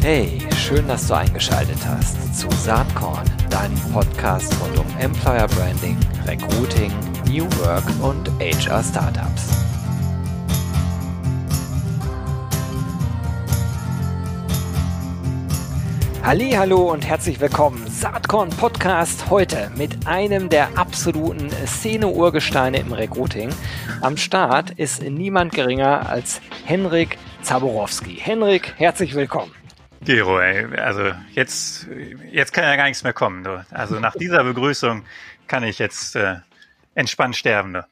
Hey, schön, dass du eingeschaltet hast zu Saatkorn, deinem Podcast rund um Employer Branding, Recruiting, New Work und HR Startups. Hallo und herzlich willkommen. Saatkorn Podcast heute mit einem der absoluten Szene-Urgesteine im Recruiting. Am Start ist niemand geringer als Henrik Zaborowski. Henrik, herzlich willkommen. Gero, ey, also jetzt, jetzt kann ja gar nichts mehr kommen. Du. Also nach dieser Begrüßung kann ich jetzt äh, entspannt sterben.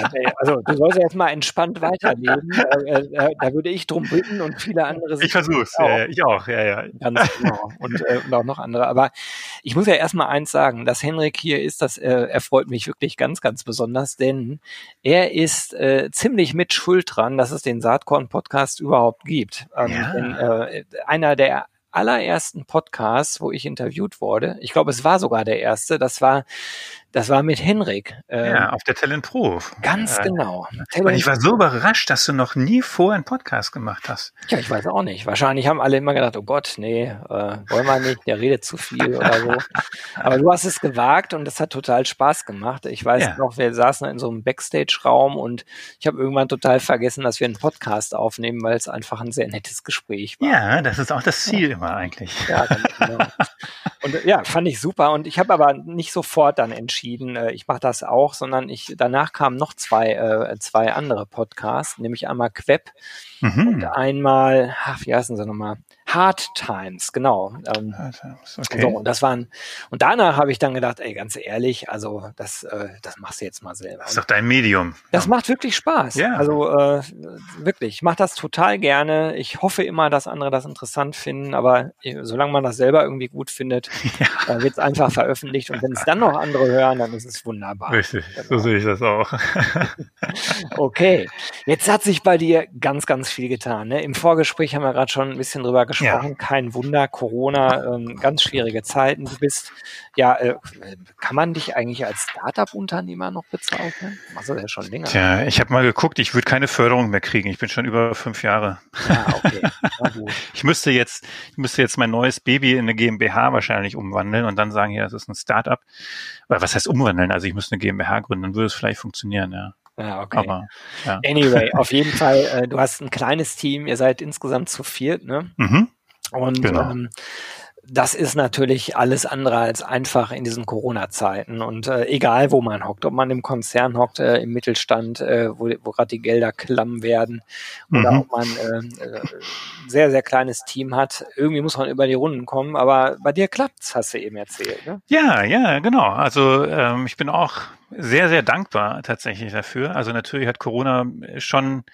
Ja, also du sollst jetzt mal entspannt weiterleben. Äh, äh, da würde ich drum bitten und viele andere. Ich versuch's, auch. Ja, ich auch, ja, ja. Ganz genau. Und, äh, und, auch noch andere. Aber ich muss ja erstmal eins sagen, dass Henrik hier ist, das äh, erfreut mich wirklich ganz, ganz besonders, denn er ist äh, ziemlich mit Schuld dran, dass es den Saatkorn-Podcast überhaupt gibt. Ähm, ja. denn, äh, einer der allerersten Podcasts, wo ich interviewt wurde, ich glaube, es war sogar der erste, das war das war mit Henrik. Ähm, ja, auf der Talent Pro. Ganz genau. Und ich war so überrascht, dass du noch nie vorher einen Podcast gemacht hast. Ja, ich weiß auch nicht. Wahrscheinlich haben alle immer gedacht, oh Gott, nee, äh, wollen wir nicht, der redet zu viel oder so. Aber du hast es gewagt und das hat total Spaß gemacht. Ich weiß ja. noch, wir saßen in so einem Backstage-Raum und ich habe irgendwann total vergessen, dass wir einen Podcast aufnehmen, weil es einfach ein sehr nettes Gespräch war. Ja, das ist auch das Ziel ja. immer eigentlich. Ja, genau. Und ja, fand ich super. Und ich habe aber nicht sofort dann entschieden, entschieden, äh, ich mache das auch, sondern ich danach kamen noch zwei, äh, zwei andere Podcasts, nämlich einmal Queb mhm. und einmal, ach, wie heißen sie nochmal? Hard Times, genau. Ähm, okay. So, und das waren, und danach habe ich dann gedacht, ey, ganz ehrlich, also das, äh, das machst du jetzt mal selber. Das ist doch dein Medium. Das ja. macht wirklich Spaß. Ja. Also äh, wirklich, ich mache das total gerne. Ich hoffe immer, dass andere das interessant finden, aber äh, solange man das selber irgendwie gut findet, ja. äh, wird es einfach veröffentlicht. Und wenn es dann noch andere hören, dann ist es wunderbar. Richtig, genau. so sehe ich das auch. okay, jetzt hat sich bei dir ganz, ganz viel getan. Ne? Im Vorgespräch haben wir gerade schon ein bisschen drüber gesprochen. Ja. Kein Wunder, Corona, ähm, ganz schwierige Zeiten. Du bist, ja, äh, kann man dich eigentlich als Startup-Unternehmer noch bezeichnen? Du ja schon länger. Tja, ich habe mal geguckt, ich würde keine Förderung mehr kriegen. Ich bin schon über fünf Jahre. Ja, ah, okay. ich müsste jetzt, ich müsste jetzt mein neues Baby in eine GmbH wahrscheinlich umwandeln und dann sagen, ja, es ist ein Startup. Oder was heißt umwandeln? Also ich müsste eine GmbH gründen, dann würde es vielleicht funktionieren, ja. Ja, okay. Aber, ja. Anyway, auf jeden Fall, äh, du hast ein kleines Team, ihr seid insgesamt zu viert, ne? Mhm. Und genau. ähm, das ist natürlich alles andere als einfach in diesen Corona-Zeiten. Und äh, egal, wo man hockt, ob man im Konzern hockt, äh, im Mittelstand, äh, wo, wo gerade die Gelder klamm werden, oder mhm. ob man äh, äh, sehr, sehr kleines Team hat, irgendwie muss man über die Runden kommen. Aber bei dir klappt's, hast du eben erzählt. Ne? Ja, ja, genau. Also ähm, ich bin auch sehr, sehr dankbar tatsächlich dafür. Also natürlich hat Corona schon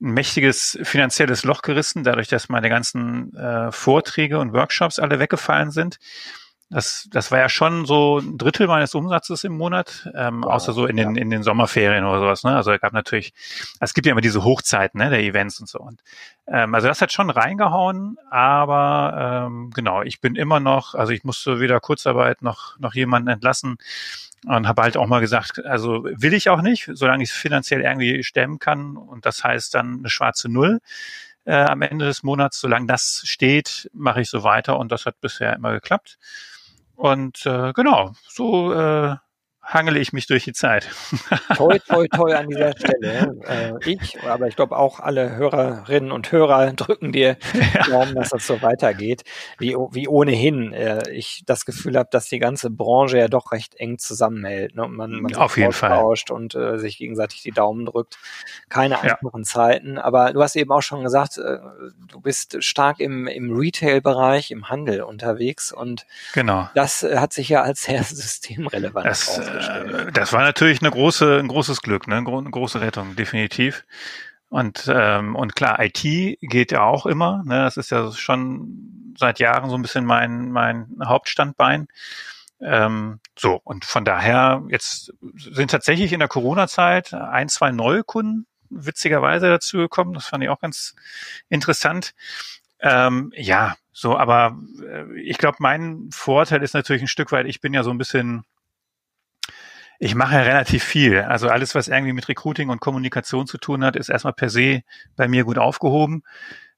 ein mächtiges finanzielles Loch gerissen, dadurch, dass meine ganzen äh, Vorträge und Workshops alle weggefallen sind. Das, das war ja schon so ein Drittel meines Umsatzes im Monat, ähm, wow, außer so in den, ja. in den Sommerferien oder sowas. Ne? Also es gab natürlich, es gibt ja immer diese Hochzeiten ne, der Events und so. Und, ähm, also das hat schon reingehauen, aber ähm, genau, ich bin immer noch, also ich musste weder Kurzarbeit noch, noch jemanden entlassen und habe halt auch mal gesagt, also will ich auch nicht, solange ich es finanziell irgendwie stemmen kann. Und das heißt dann eine schwarze Null äh, am Ende des Monats. Solange das steht, mache ich so weiter und das hat bisher immer geklappt. Und äh, genau, so äh, hangele ich mich durch die Zeit. Toi, toi, toi an dieser Stelle. Äh, ich, aber ich glaube auch alle Hörerinnen und Hörer drücken dir Daumen, dass das so weitergeht, wie, wie ohnehin äh, ich das Gefühl habe, dass die ganze Branche ja doch recht eng zusammenhält. Ne? Und man, man Auf jeden Fall. und äh, sich gegenseitig die Daumen drückt. Keine einfachen ja. Zeiten. Aber du hast eben auch schon gesagt, äh, du bist stark im, im Retail-Bereich, im Handel unterwegs und genau. das äh, hat sich ja als sehr systemrelevant das, äh, das war natürlich eine große, ein großes Glück, ne? eine große Rettung, definitiv. Und, ähm, und klar, IT geht ja auch immer. Ne? Das ist ja schon seit Jahren so ein bisschen mein, mein Hauptstandbein. Ähm, so, und von daher, jetzt sind tatsächlich in der Corona-Zeit ein, zwei neue Kunden witzigerweise dazu gekommen. Das fand ich auch ganz interessant. Ähm, ja, so, aber äh, ich glaube, mein Vorteil ist natürlich ein Stück weit, ich bin ja so ein bisschen ich mache ja relativ viel. Also alles, was irgendwie mit Recruiting und Kommunikation zu tun hat, ist erstmal per se bei mir gut aufgehoben.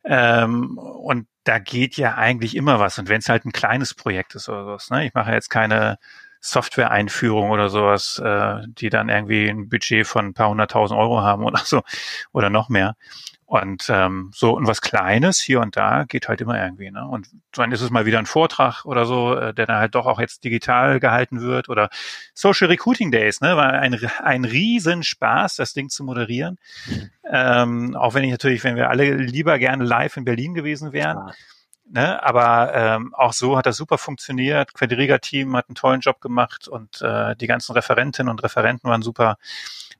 Ähm, und da geht ja eigentlich immer was. Und wenn es halt ein kleines Projekt ist oder sowas, ne? ich mache jetzt keine Software-Einführung oder sowas, äh, die dann irgendwie ein Budget von ein paar hunderttausend Euro haben oder so oder noch mehr. Und ähm, so und was Kleines hier und da geht halt immer irgendwie. Ne? Und dann ist es mal wieder ein Vortrag oder so, äh, der dann halt doch auch jetzt digital gehalten wird oder Social Recruiting Days, ne? War ein, ein Riesenspaß, das Ding zu moderieren. Mhm. Ähm, auch wenn ich natürlich, wenn wir alle lieber gerne live in Berlin gewesen wären. Ja. Ne, aber ähm, auch so hat das super funktioniert. Quadriga-Team hat einen tollen Job gemacht und äh, die ganzen Referentinnen und Referenten waren super.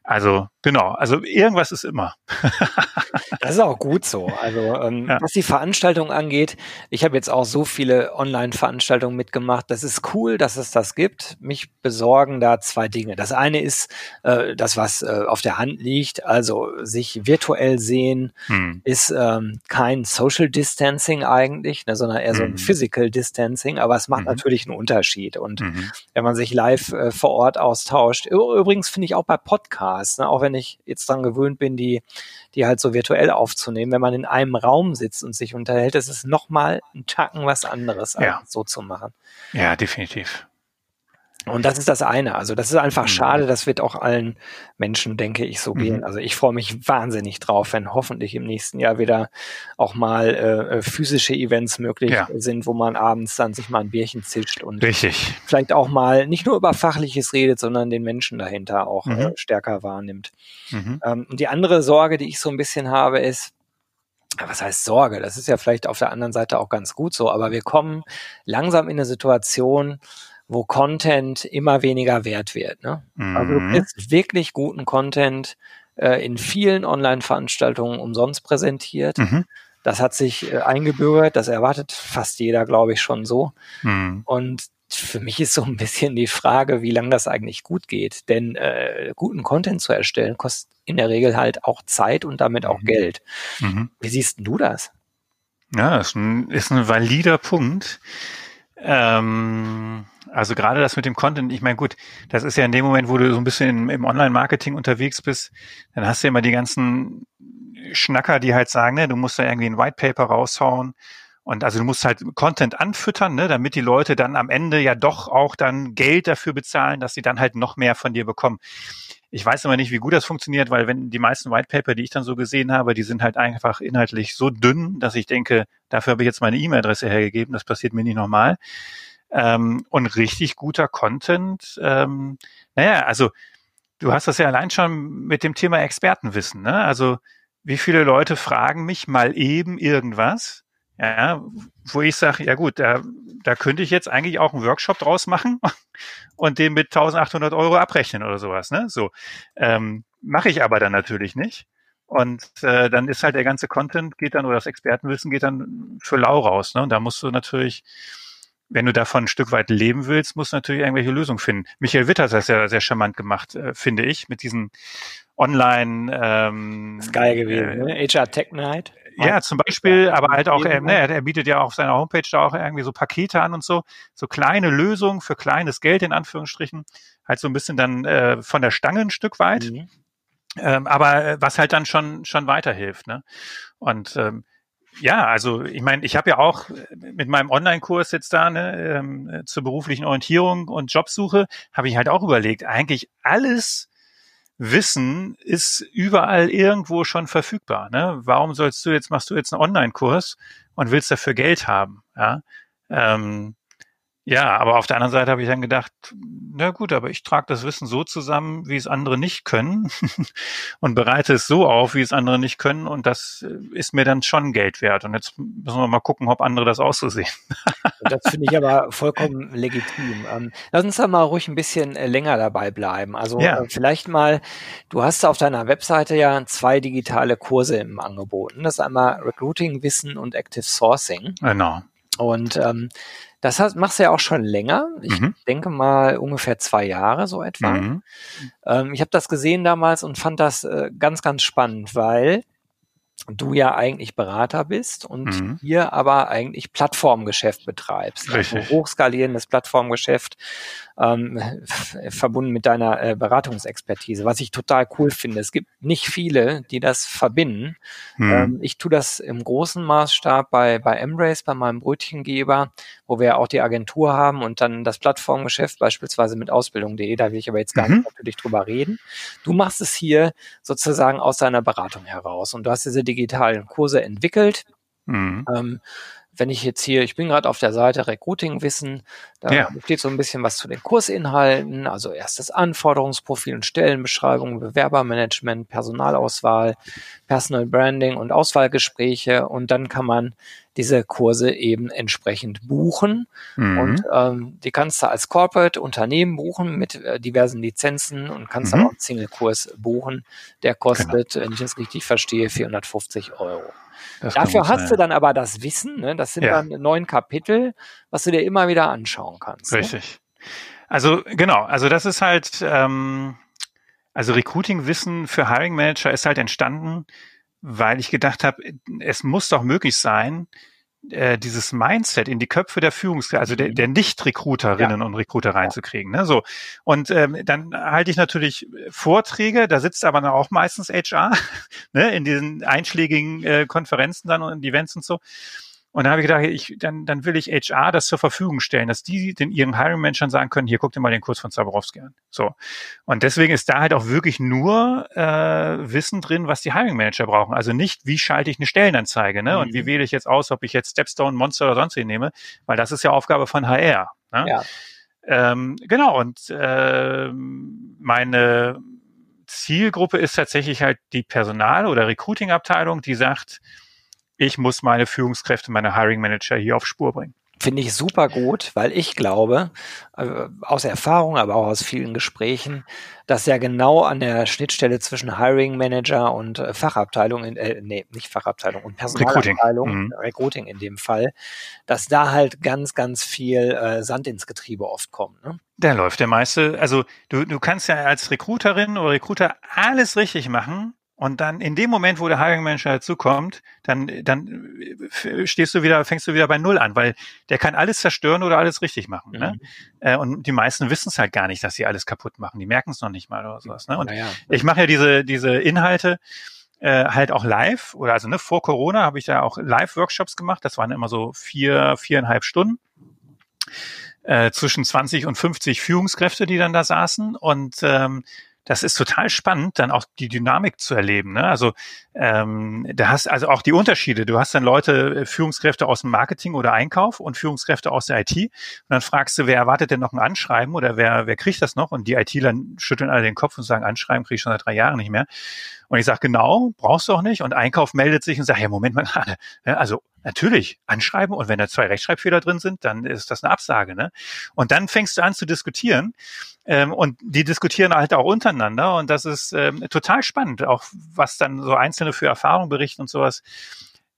Also genau, also irgendwas ist immer. das ist auch gut so. Also ähm, ja. was die Veranstaltung angeht, ich habe jetzt auch so viele Online-Veranstaltungen mitgemacht. Das ist cool, dass es das gibt. Mich besorgen da zwei Dinge. Das eine ist äh, das, was äh, auf der Hand liegt, also sich virtuell sehen, hm. ist ähm, kein Social Distancing eigentlich, ne, sondern eher so ein hm. Physical Distancing. Aber es macht mhm. natürlich einen Unterschied. Und mhm. wenn man sich live äh, vor Ort austauscht, übrigens finde ich auch bei Podcasts Podcasts, ne? auch wenn ich jetzt dran gewöhnt bin, die, die halt so virtuell aufzunehmen. Wenn man in einem Raum sitzt und sich unterhält, ist es nochmal ein Tacken was anderes, ja. so zu machen. Ja, definitiv. Und das ist das eine. Also das ist einfach mhm. schade. Das wird auch allen Menschen, denke ich, so mhm. gehen. Also ich freue mich wahnsinnig drauf, wenn hoffentlich im nächsten Jahr wieder auch mal äh, äh, physische Events möglich ja. sind, wo man abends dann sich mal ein Bierchen zischt und Richtig. vielleicht auch mal nicht nur über Fachliches redet, sondern den Menschen dahinter auch äh, mhm. äh, stärker wahrnimmt. Mhm. Ähm, und die andere Sorge, die ich so ein bisschen habe, ist, was heißt Sorge? Das ist ja vielleicht auf der anderen Seite auch ganz gut so, aber wir kommen langsam in eine Situation, wo Content immer weniger wert wird. Ne? Mhm. Also du mhm. kriegst wirklich guten Content äh, in vielen Online-Veranstaltungen umsonst präsentiert. Mhm. Das hat sich äh, eingebürgert, das erwartet fast jeder, glaube ich, schon so. Mhm. Und für mich ist so ein bisschen die Frage, wie lange das eigentlich gut geht. Denn äh, guten Content zu erstellen, kostet in der Regel halt auch Zeit und damit auch mhm. Geld. Mhm. Wie siehst du das? Ja, ist ein, ist ein valider Punkt. Ähm, also gerade das mit dem Content, ich meine, gut, das ist ja in dem Moment, wo du so ein bisschen im, im Online-Marketing unterwegs bist, dann hast du ja immer die ganzen Schnacker, die halt sagen, ne, du musst da irgendwie ein White Paper raushauen. Und also du musst halt Content anfüttern, ne, damit die Leute dann am Ende ja doch auch dann Geld dafür bezahlen, dass sie dann halt noch mehr von dir bekommen. Ich weiß aber nicht, wie gut das funktioniert, weil wenn die meisten White Paper, die ich dann so gesehen habe, die sind halt einfach inhaltlich so dünn, dass ich denke, dafür habe ich jetzt meine E-Mail-Adresse hergegeben, das passiert mir nicht nochmal. Ähm, und richtig guter Content, ähm, naja, also du hast das ja allein schon mit dem Thema Expertenwissen, ne? Also wie viele Leute fragen mich mal eben irgendwas, ja, wo ich sage, ja gut, da, da könnte ich jetzt eigentlich auch einen Workshop draus machen und den mit 1800 Euro abrechnen oder sowas, ne? So ähm, mache ich aber dann natürlich nicht. Und äh, dann ist halt der ganze Content geht dann oder das Expertenwissen geht dann für lau raus. Ne? Und da musst du natürlich wenn du davon ein Stück weit leben willst, musst du natürlich irgendwelche Lösungen finden. Michael Witter hat das ja sehr charmant gemacht, äh, finde ich, mit diesen Online. Ähm, das ist geil gewesen, äh, ne? HR Tech Night. Ja, zum Beispiel, aber halt auch, er, ne, er bietet ja auf seiner Homepage da auch irgendwie so Pakete an und so, so kleine Lösungen für kleines Geld in Anführungsstrichen, halt so ein bisschen dann äh, von der Stange ein Stück weit, mhm. ähm, aber äh, was halt dann schon schon weiterhilft, ne? Und ähm, ja, also ich meine, ich habe ja auch mit meinem Online-Kurs jetzt da ne, ähm, zur beruflichen Orientierung und Jobsuche, habe ich halt auch überlegt, eigentlich alles Wissen ist überall irgendwo schon verfügbar. Ne? Warum sollst du jetzt, machst du jetzt einen Online-Kurs und willst dafür Geld haben? Ja? Ähm, ja, aber auf der anderen Seite habe ich dann gedacht, na gut, aber ich trage das Wissen so zusammen, wie es andere nicht können und bereite es so auf, wie es andere nicht können und das ist mir dann schon Geld wert. Und jetzt müssen wir mal gucken, ob andere das auch so sehen. das finde ich aber vollkommen legitim. Ähm, lass uns da mal ruhig ein bisschen äh, länger dabei bleiben. Also ja. Äh, vielleicht mal, du hast auf deiner Webseite ja zwei digitale Kurse im Angebot. Das ist einmal Recruiting Wissen und Active Sourcing. Genau. Und ähm, das hast, machst du ja auch schon länger. Ich mhm. denke mal ungefähr zwei Jahre so etwa. Mhm. Ähm, ich habe das gesehen damals und fand das äh, ganz, ganz spannend, weil du ja eigentlich Berater bist und mhm. hier aber eigentlich Plattformgeschäft betreibst. Also Richtig. Also hochskalierendes Plattformgeschäft ähm, verbunden mit deiner äh, Beratungsexpertise, was ich total cool finde. Es gibt nicht viele, die das verbinden. Mhm. Ähm, ich tue das im großen Maßstab bei, bei Embrace, bei meinem Brötchengeber, wo wir auch die Agentur haben und dann das Plattformgeschäft beispielsweise mit Ausbildung.de, da will ich aber jetzt gar mhm. nicht natürlich drüber reden. Du machst es hier sozusagen aus deiner Beratung heraus und du hast diese digitalen Kurse entwickelt. Mhm. Ähm, wenn ich jetzt hier, ich bin gerade auf der Seite Recruiting Wissen, da ja. steht so ein bisschen was zu den Kursinhalten, also erstes Anforderungsprofil und Stellenbeschreibung, Bewerbermanagement, Personalauswahl, Personal Branding und Auswahlgespräche und dann kann man diese Kurse eben entsprechend buchen. Mhm. Und ähm, die kannst du als Corporate Unternehmen buchen mit äh, diversen Lizenzen und kannst mhm. dann auch einen Single-Kurs buchen. Der kostet, genau. wenn ich das richtig verstehe, 450 Euro. Das Dafür hast sein. du dann aber das Wissen, ne? das sind ja. dann neun Kapitel, was du dir immer wieder anschauen kannst. Ne? Richtig. Ne? Also genau, also das ist halt, ähm, also Recruiting-Wissen für Hiring Manager ist halt entstanden, weil ich gedacht habe, es muss doch möglich sein, äh, dieses Mindset in die Köpfe der Führungskräfte, also der, mhm. der Nicht-Recruiterinnen ja. und Recruiter reinzukriegen. Ne? So. Und ähm, dann halte ich natürlich Vorträge, da sitzt aber auch meistens HR, ne? in diesen einschlägigen äh, Konferenzen dann und Events und so. Und dann habe ich gedacht, ich, dann, dann will ich HR das zur Verfügung stellen, dass die den ihren Hiring Managern sagen können, hier guckt ihr mal den Kurs von Zaborowski an. So. Und deswegen ist da halt auch wirklich nur äh, Wissen drin, was die Hiring Manager brauchen. Also nicht, wie schalte ich eine Stellenanzeige, ne? Mhm. Und wie mhm. wähle ich jetzt aus, ob ich jetzt Stepstone, Monster oder sonst wen nehme, weil das ist ja Aufgabe von HR. Ne? Ja. Ähm, genau, und äh, meine Zielgruppe ist tatsächlich halt die Personal- oder Recruiting-Abteilung, die sagt, ich muss meine Führungskräfte, meine Hiring Manager hier auf Spur bringen. Finde ich super gut, weil ich glaube, äh, aus Erfahrung, aber auch aus vielen Gesprächen, dass ja genau an der Schnittstelle zwischen Hiring Manager und äh, Fachabteilung, in, äh, nee, nicht Fachabteilung und Personalabteilung, Recruiting. Mhm. Recruiting in dem Fall, dass da halt ganz, ganz viel äh, Sand ins Getriebe oft kommt. Ne? Da läuft der meiste, also du, du kannst ja als Recruiterin oder Recruiter alles richtig machen, und dann in dem Moment, wo der Hiring Manager dazukommt, dann, dann stehst du wieder, fängst du wieder bei Null an, weil der kann alles zerstören oder alles richtig machen. Ne? Mhm. Ne? Und die meisten wissen es halt gar nicht, dass sie alles kaputt machen. Die merken es noch nicht mal oder sowas. Ne? Und ja. ich mache ja diese, diese Inhalte äh, halt auch live oder also ne, vor Corona habe ich da auch Live-Workshops gemacht. Das waren immer so vier, viereinhalb Stunden. Äh, zwischen 20 und 50 Führungskräfte, die dann da saßen. Und ähm, das ist total spannend, dann auch die Dynamik zu erleben. Ne? Also ähm, da hast also auch die Unterschiede. Du hast dann Leute, äh, Führungskräfte aus dem Marketing oder Einkauf und Führungskräfte aus der IT. Und dann fragst du, wer erwartet denn noch ein Anschreiben oder wer, wer kriegt das noch? Und die ITler schütteln alle den Kopf und sagen, Anschreiben kriege ich schon seit drei Jahren nicht mehr. Und ich sage, genau, brauchst du auch nicht. Und Einkauf meldet sich und sagt, ja, Moment mal gerade. Also natürlich, anschreiben. Und wenn da zwei Rechtschreibfehler drin sind, dann ist das eine Absage. Ne? Und dann fängst du an zu diskutieren. Ähm, und die diskutieren halt auch untereinander. Und das ist ähm, total spannend, auch was dann so Einzelne für Erfahrungen berichten und sowas.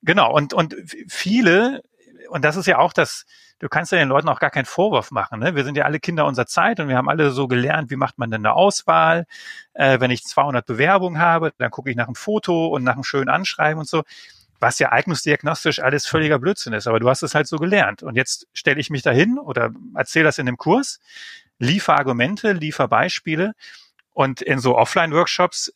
Genau. Und, und viele, und das ist ja auch das, du kannst ja den Leuten auch gar keinen Vorwurf machen. Ne? Wir sind ja alle Kinder unserer Zeit und wir haben alle so gelernt, wie macht man denn eine Auswahl. Äh, wenn ich 200 Bewerbungen habe, dann gucke ich nach einem Foto und nach einem schönen Anschreiben und so. Was ja eignungsdiagnostisch alles völliger Blödsinn ist, aber du hast es halt so gelernt. Und jetzt stelle ich mich dahin oder erzähle das in dem Kurs, liefer Argumente, liefer Beispiele. Und in so Offline-Workshops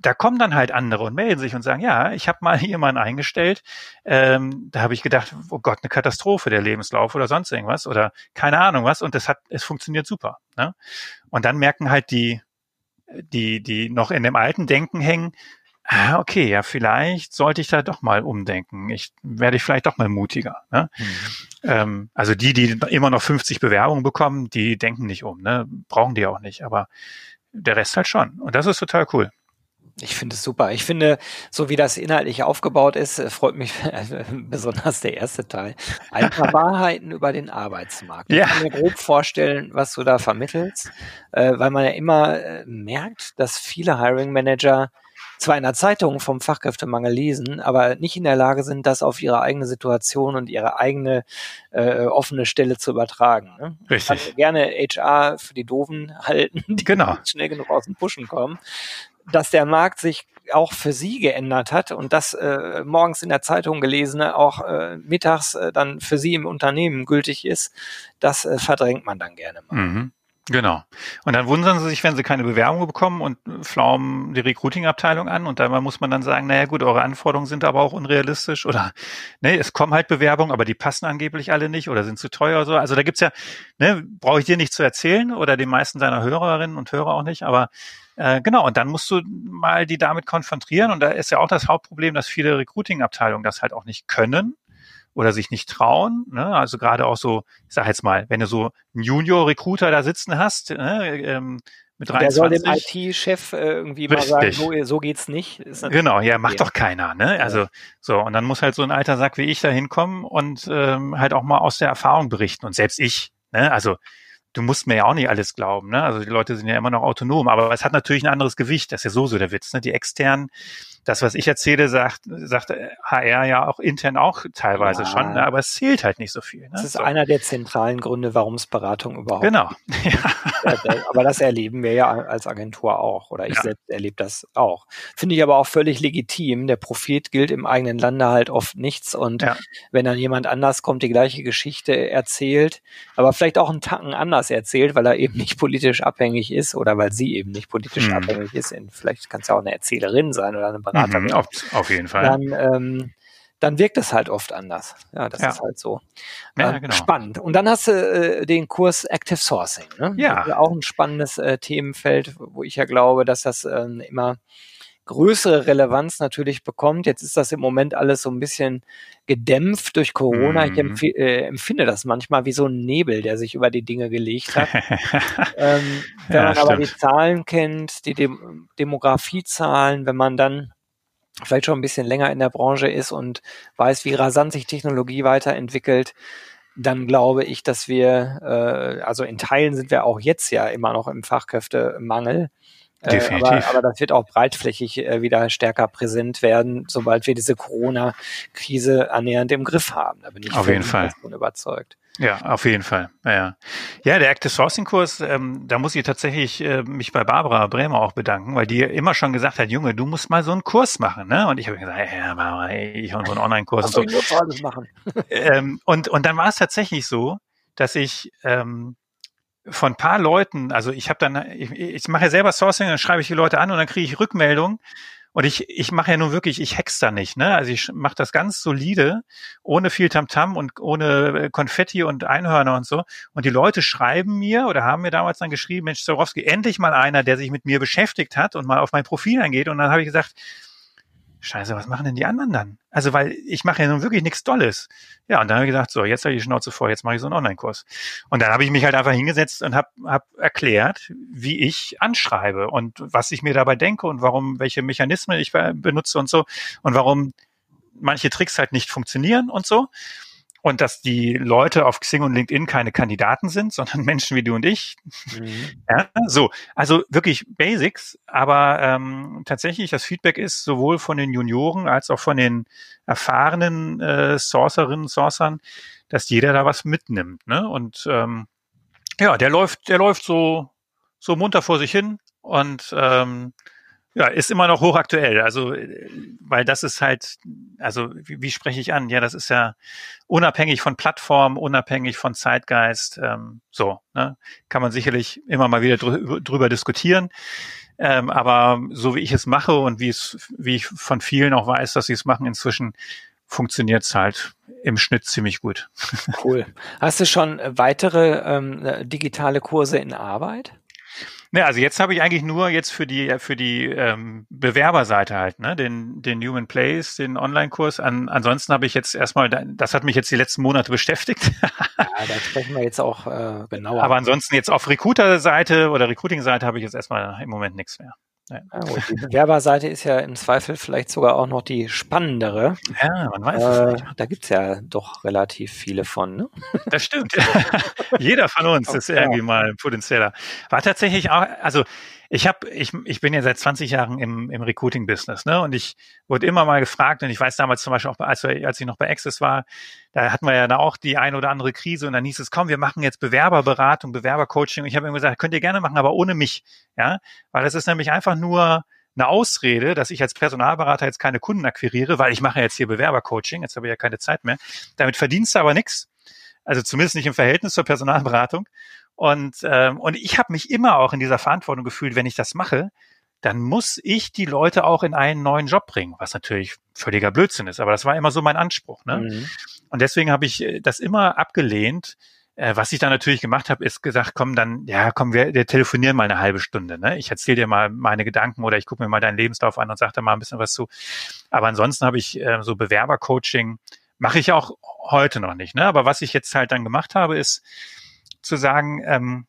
da kommen dann halt andere und melden sich und sagen, ja, ich habe mal jemanden eingestellt, ähm, da habe ich gedacht, oh Gott, eine Katastrophe, der Lebenslauf oder sonst irgendwas oder keine Ahnung was und das hat, es funktioniert super. Ne? Und dann merken halt die, die, die noch in dem alten Denken hängen, ah, okay, ja, vielleicht sollte ich da doch mal umdenken. Ich werde ich vielleicht doch mal mutiger. Ne? Mhm. Ähm, also die, die immer noch 50 Bewerbungen bekommen, die denken nicht um, ne? brauchen die auch nicht, aber der Rest halt schon. Und das ist total cool. Ich finde es super. Ich finde, so wie das inhaltlich aufgebaut ist, äh, freut mich besonders der erste Teil. Ein paar Wahrheiten über den Arbeitsmarkt. Ja. Ich kann mir grob vorstellen, was du da vermittelst, äh, weil man ja immer äh, merkt, dass viele Hiring Manager zwar in der Zeitung vom Fachkräftemangel lesen, aber nicht in der Lage sind, das auf ihre eigene Situation und ihre eigene äh, offene Stelle zu übertragen. Ne? Richtig. Ich kann gerne HR für die Doofen halten, die genau. schnell genug aus dem Pushen kommen dass der Markt sich auch für sie geändert hat und das äh, morgens in der Zeitung gelesene auch äh, mittags äh, dann für sie im Unternehmen gültig ist, das äh, verdrängt man dann gerne mal. Mhm. Genau. Und dann wundern sie sich, wenn sie keine Bewerbung bekommen und flaumen die Recruiting-Abteilung an und da muss man dann sagen, naja gut, eure Anforderungen sind aber auch unrealistisch oder ne, es kommen halt Bewerbungen, aber die passen angeblich alle nicht oder sind zu teuer oder so. Also da gibt's ja, ne, brauche ich dir nicht zu erzählen oder den meisten deiner Hörerinnen und Hörer auch nicht, aber äh, genau, und dann musst du mal die damit konfrontieren und da ist ja auch das Hauptproblem, dass viele Recruiting-Abteilungen das halt auch nicht können oder sich nicht trauen. Ne? Also gerade auch so, ich sag jetzt mal, wenn du so einen Junior-Recruiter da sitzen hast, ne? ähm, mit 23. Der soll dem IT-Chef äh, irgendwie Richtig. mal sagen, so, so geht's nicht. genau, ja, macht doch keiner, ne? Also ja. so, und dann muss halt so ein alter Sack wie ich da hinkommen und ähm, halt auch mal aus der Erfahrung berichten. Und selbst ich, ne, also du musst mir ja auch nicht alles glauben, ne? Also die Leute sind ja immer noch autonom, aber es hat natürlich ein anderes Gewicht, das ist ja so so der Witz, ne? Die externen, das, was ich erzähle, sagt, sagt HR ja auch intern auch teilweise ja. schon, ne? aber es zählt halt nicht so viel. Ne? Das ist so. einer der zentralen Gründe, warum es Beratung überhaupt Genau. Ja. aber das erleben wir ja als Agentur auch oder ich ja. selbst erlebe das auch. Finde ich aber auch völlig legitim. Der Profit gilt im eigenen Lande halt oft nichts und wenn dann jemand anders kommt, die gleiche Geschichte erzählt, aber vielleicht auch einen Tacken anders erzählt, weil er eben nicht politisch abhängig ist oder weil sie eben nicht politisch mhm. abhängig ist. Vielleicht kann es ja auch eine Erzählerin sein oder eine Beraterin Berater mhm, auf, auf, jeden Fall. Dann, ähm, dann wirkt es halt oft anders. Ja, das ja. ist halt so. Ja, ähm, genau. Spannend. Und dann hast du äh, den Kurs Active Sourcing. Ne? Ja. Auch ein spannendes äh, Themenfeld, wo ich ja glaube, dass das äh, immer größere Relevanz natürlich bekommt. Jetzt ist das im Moment alles so ein bisschen gedämpft durch Corona. Mhm. Ich empf äh, empfinde das manchmal wie so ein Nebel, der sich über die Dinge gelegt hat. ähm, wenn ja, man stimmt. aber die Zahlen kennt, die Dem Demografiezahlen, wenn man dann vielleicht schon ein bisschen länger in der Branche ist und weiß, wie rasant sich Technologie weiterentwickelt, dann glaube ich, dass wir, äh, also in Teilen sind wir auch jetzt ja immer noch im Fachkräftemangel. Äh, Definitiv. aber, aber das wird auch breitflächig äh, wieder stärker präsent werden, sobald wir diese Corona-Krise annähernd im Griff haben. Da bin ich auf jeden Fall überzeugt. Ja, auf jeden Fall. Ja, ja der Active Sourcing Kurs, ähm, da muss ich tatsächlich äh, mich bei Barbara Bremer auch bedanken, weil die immer schon gesagt hat, Junge, du musst mal so einen Kurs machen, ne? Und ich habe gesagt, ja, Barbara, ich habe so einen Online-Kurs und so. Alles machen. ähm, und und dann war es tatsächlich so, dass ich ähm, von paar Leuten, also ich habe dann, ich, ich mache ja selber Sourcing, dann schreibe ich die Leute an und dann kriege ich Rückmeldungen. Und ich, ich mache ja nun wirklich, ich hex da nicht, ne? Also ich mache das ganz solide, ohne viel Tamtam -Tam und ohne äh, Konfetti und Einhörner und so. Und die Leute schreiben mir oder haben mir damals dann geschrieben, Mensch, Zorowski, endlich mal einer, der sich mit mir beschäftigt hat und mal auf mein Profil eingeht. Und dann habe ich gesagt, Scheiße, was machen denn die anderen dann? Also, weil ich mache ja nun wirklich nichts Dolles. Ja, und dann habe ich gedacht, so, jetzt habe ich die Schnauze vor, jetzt mache ich so einen Online-Kurs. Und dann habe ich mich halt einfach hingesetzt und habe hab erklärt, wie ich anschreibe und was ich mir dabei denke und warum, welche Mechanismen ich benutze und so und warum manche Tricks halt nicht funktionieren und so und dass die Leute auf Xing und LinkedIn keine Kandidaten sind, sondern Menschen wie du und ich. Mhm. Ja, so, also wirklich Basics, aber ähm, tatsächlich das Feedback ist sowohl von den Junioren als auch von den erfahrenen äh, Sourcerinnen, Sourcern, dass jeder da was mitnimmt. Ne? Und ähm, ja, der läuft, der läuft so so munter vor sich hin und ähm, ja, ist immer noch hochaktuell. Also, weil das ist halt, also wie, wie spreche ich an? Ja, das ist ja unabhängig von Plattform, unabhängig von Zeitgeist. Ähm, so, ne? kann man sicherlich immer mal wieder drü drüber diskutieren. Ähm, aber so wie ich es mache und wie es, wie ich von vielen auch weiß, dass sie es machen inzwischen, funktioniert es halt im Schnitt ziemlich gut. Cool. Hast du schon weitere ähm, digitale Kurse in Arbeit? Ne, also jetzt habe ich eigentlich nur jetzt für die für die ähm, Bewerberseite halt, ne, den den Human Plays, den Online-Kurs. An, ansonsten habe ich jetzt erstmal, das hat mich jetzt die letzten Monate beschäftigt. ja, da sprechen wir jetzt auch äh, genauer. Aber ansonsten jetzt auf Recruiter-Seite oder Recruiting-Seite habe ich jetzt erstmal im Moment nichts mehr. Ja. gut, die Bewerberseite ist ja im Zweifel vielleicht sogar auch noch die spannendere. Ja, man weiß äh, es nicht. Da gibt's ja doch relativ viele von. Ne? Das stimmt. Jeder von uns ist irgendwie mal potenzieller. War tatsächlich auch, also ich habe, ich, ich bin ja seit 20 Jahren im, im Recruiting-Business, ne? Und ich wurde immer mal gefragt, und ich weiß damals zum Beispiel auch, als, als ich noch bei Access war, da hatten wir ja da auch die ein oder andere Krise und dann hieß es, komm, wir machen jetzt Bewerberberatung, Bewerbercoaching. Und ich habe immer gesagt, könnt ihr gerne machen, aber ohne mich, ja, weil das ist nämlich einfach nur eine Ausrede, dass ich als Personalberater jetzt keine Kunden akquiriere, weil ich mache jetzt hier Bewerbercoaching, jetzt habe ich ja keine Zeit mehr. Damit verdienst du aber nichts. Also zumindest nicht im Verhältnis zur Personalberatung. Und, ähm, und ich habe mich immer auch in dieser Verantwortung gefühlt, wenn ich das mache, dann muss ich die Leute auch in einen neuen Job bringen, was natürlich völliger Blödsinn ist. Aber das war immer so mein Anspruch. Ne? Mhm. Und deswegen habe ich äh, das immer abgelehnt. Äh, was ich dann natürlich gemacht habe, ist gesagt, komm, dann, ja, komm, wir, wir telefonieren mal eine halbe Stunde. Ne? Ich erzähle dir mal meine Gedanken oder ich gucke mir mal deinen Lebenslauf an und sage da mal ein bisschen was zu. Aber ansonsten habe ich äh, so Bewerbercoaching, mache ich auch heute noch nicht. Ne? Aber was ich jetzt halt dann gemacht habe, ist zu sagen, ähm,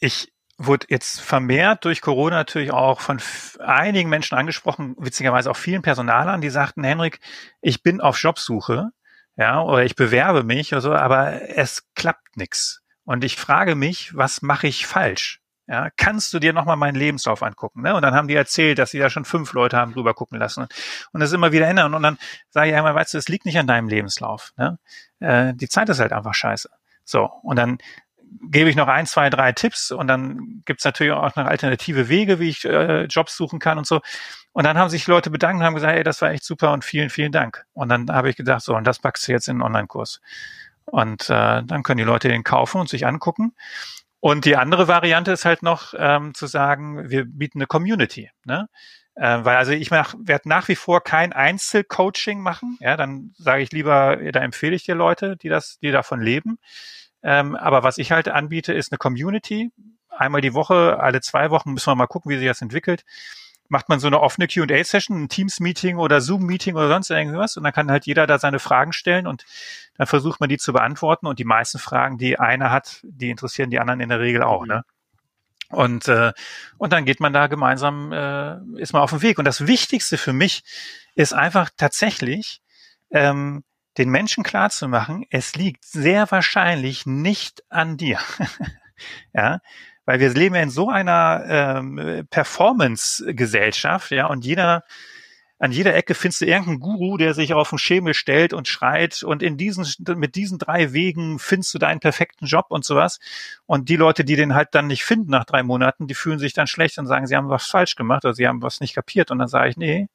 ich, wurde jetzt vermehrt durch Corona natürlich auch von einigen Menschen angesprochen, witzigerweise auch vielen Personalern, die sagten, Henrik, ich bin auf Jobsuche, ja, oder ich bewerbe mich oder so, aber es klappt nichts. Und ich frage mich, was mache ich falsch? Ja, kannst du dir nochmal meinen Lebenslauf angucken? Ne? Und dann haben die erzählt, dass sie da schon fünf Leute haben drüber gucken lassen und das immer wieder ändern. Und dann sage ich einmal, weißt du, es liegt nicht an deinem Lebenslauf. Ne? Äh, die Zeit ist halt einfach scheiße. So, und dann gebe ich noch ein, zwei, drei Tipps und dann gibt's natürlich auch noch alternative Wege, wie ich äh, Jobs suchen kann und so. Und dann haben sich Leute bedankt und haben gesagt, ey, das war echt super und vielen, vielen Dank. Und dann habe ich gedacht, so, und das packst du jetzt in einen Online-Kurs. Und äh, dann können die Leute den kaufen und sich angucken. Und die andere Variante ist halt noch ähm, zu sagen, wir bieten eine Community. Ne? Äh, weil also ich werde nach wie vor kein Einzelcoaching machen. Ja, dann sage ich lieber, da empfehle ich dir Leute, die das, die davon leben. Ähm, aber was ich halt anbiete, ist eine Community. Einmal die Woche, alle zwei Wochen müssen wir mal gucken, wie sich das entwickelt. Macht man so eine offene Q&A-Session, ein Teams-Meeting oder Zoom-Meeting oder sonst irgendwas und dann kann halt jeder da seine Fragen stellen und dann versucht man die zu beantworten und die meisten Fragen, die einer hat, die interessieren die anderen in der Regel auch. Ne? Und, äh, und dann geht man da gemeinsam, äh, ist man auf dem Weg. Und das Wichtigste für mich ist einfach tatsächlich, ähm, den Menschen klarzumachen, es liegt sehr wahrscheinlich nicht an dir. ja, weil wir leben ja in so einer ähm, Performance-Gesellschaft, ja, und jeder an jeder Ecke findest du irgendeinen Guru, der sich auf den Schemel stellt und schreit und in diesen, mit diesen drei Wegen findest du deinen perfekten Job und sowas. Und die Leute, die den halt dann nicht finden nach drei Monaten, die fühlen sich dann schlecht und sagen, sie haben was falsch gemacht oder sie haben was nicht kapiert. Und dann sage ich, nee,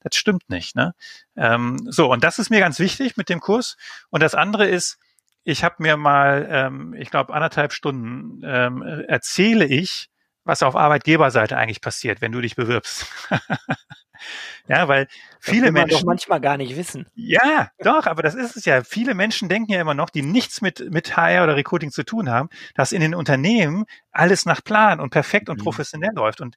das stimmt nicht. Ne? Ähm, so, und das ist mir ganz wichtig mit dem Kurs. Und das andere ist, ich habe mir mal, ähm, ich glaube, anderthalb Stunden ähm, erzähle ich, was auf Arbeitgeberseite eigentlich passiert, wenn du dich bewirbst. ja, weil viele das Menschen doch manchmal gar nicht wissen. Ja, doch, aber das ist es ja. Viele Menschen denken ja immer noch, die nichts mit mit HR oder Recruiting zu tun haben, dass in den Unternehmen alles nach Plan und perfekt und mhm. professionell läuft und